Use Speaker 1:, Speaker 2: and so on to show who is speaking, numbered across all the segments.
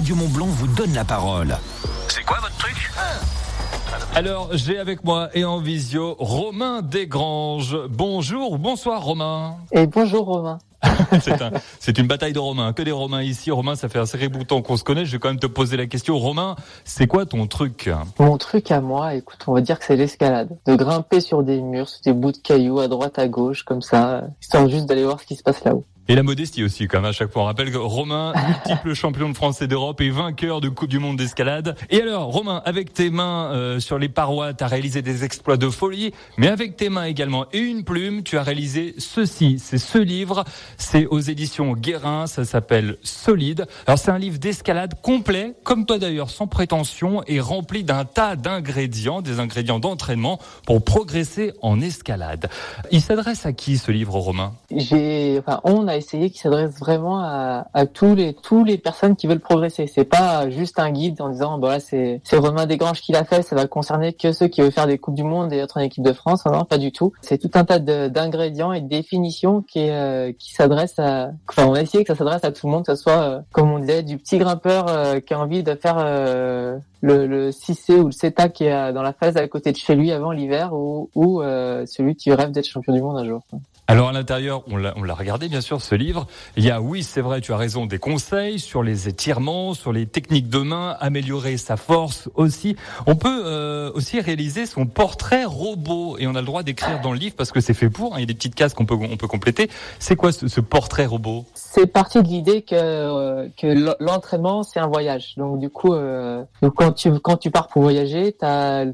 Speaker 1: Radio Mont Blanc vous donne la parole.
Speaker 2: C'est quoi votre truc
Speaker 3: Alors, j'ai avec moi et en visio Romain Desgranges. Bonjour ou bonsoir Romain.
Speaker 4: Et bonjour Romain.
Speaker 3: c'est un, c'est une bataille de Romains. Que des Romains ici. Romain, ça fait un sacré bouton qu'on se connaît. Je vais quand même te poser la question. Romain, c'est quoi ton truc
Speaker 4: Mon truc à moi, écoute, on va dire que c'est l'escalade. De grimper sur des murs, sur des bouts de cailloux à droite, à gauche, comme ça, histoire juste d'aller voir ce qui se passe là-haut.
Speaker 3: Et la modestie aussi, quand même, à chaque fois. On rappelle que Romain, multiple champion de France et d'Europe et vainqueur de Coupe du Monde d'escalade. Et alors, Romain, avec tes mains euh, sur les parois, tu as réalisé des exploits de folie, mais avec tes mains également et une plume, tu as réalisé ceci. C'est ce livre, c'est aux éditions Guérin, ça s'appelle Solide. Alors, c'est un livre d'escalade complet, comme toi d'ailleurs, sans prétention, et rempli d'un tas d'ingrédients, des ingrédients d'entraînement pour progresser en escalade. Il s'adresse à qui ce livre, Romain?
Speaker 4: J'ai, enfin, on a essayé qui s'adresse vraiment à, tous les tous les personnes qui veulent progresser. C'est pas juste un guide en disant bah là c'est c'est Romain Desgranges qui l'a fait, ça va concerner que ceux qui veulent faire des coupes du monde et être en équipe de France. Non, pas du tout. C'est tout un tas d'ingrédients et de définitions qui euh, qui s'adressent à. Enfin, on a essayé que ça s'adresse à tout le monde, que ce soit euh, comme on disait du petit grimpeur euh, qui a envie de faire euh, le, le 6C ou le CETA qui est dans la phase à côté de chez lui avant l'hiver ou, ou celui qui rêve d'être champion du monde un jour.
Speaker 3: Alors à l'intérieur, on l'a regardé bien sûr ce livre. Il y a, oui, c'est vrai, tu as raison, des conseils sur les étirements, sur les techniques de main, améliorer sa force aussi. On peut euh, aussi réaliser son portrait robot et on a le droit d'écrire dans le livre parce que c'est fait pour. Hein, il y a des petites cases qu'on peut compléter. C'est quoi ce, portrait robot?
Speaker 4: C'est parti de l'idée que euh, l'entraînement c'est un voyage. Donc du coup, euh, quand tu pars pour voyager,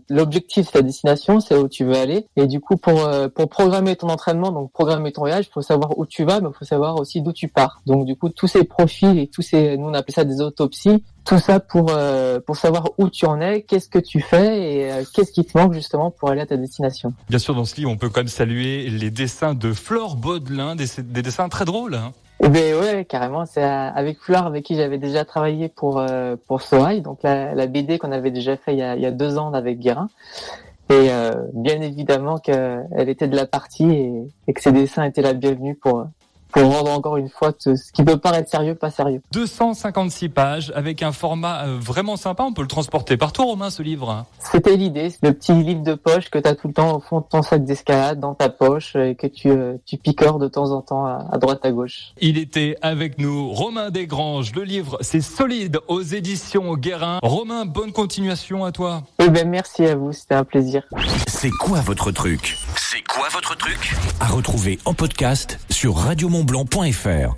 Speaker 4: l'objectif, la destination, c'est où tu veux aller. Et du coup, pour pour programmer ton entraînement, donc programmer ton voyage, il faut savoir où tu vas, mais il faut savoir aussi d'où tu pars. Donc du coup, tous ces profils et tous ces, nous on appelle ça des autopsies, tout ça pour euh, pour savoir où tu en es, qu'est-ce que tu fais et euh, qu'est-ce qui te manque justement pour aller à ta destination.
Speaker 3: Bien sûr, dans ce livre, on peut quand même saluer les dessins de Flore Baudelin, des, des dessins très drôles. Hein.
Speaker 4: Eh ben ouais, carrément. C'est avec Flore avec qui j'avais déjà travaillé pour euh, pour Sorail, donc la, la BD qu'on avait déjà fait il y a, il y a deux ans avec Guérin. Et euh, bien évidemment qu'elle était de la partie et, et, que ses dessins étaient la bienvenue pour pour rendre encore une fois ce qui peut paraître sérieux, pas sérieux.
Speaker 3: 256 pages avec un format euh, vraiment sympa. On peut le transporter partout, Romain, ce livre.
Speaker 4: C'était l'idée, le petit livre de poche que tu as tout le temps au fond de ton sac d'escalade, dans ta poche, et que tu, euh, tu picores de temps en temps à, droite à gauche.
Speaker 3: Il était avec nous, Romain Desgranges. Le livre, c'est solide aux éditions Guérin. Romain, bonne continuation à toi.
Speaker 4: Eh ben, merci à vous, c'était un plaisir.
Speaker 1: C'est quoi votre truc?
Speaker 2: C'est quoi votre truc?
Speaker 1: À retrouver en podcast sur Radio Montblanc.fr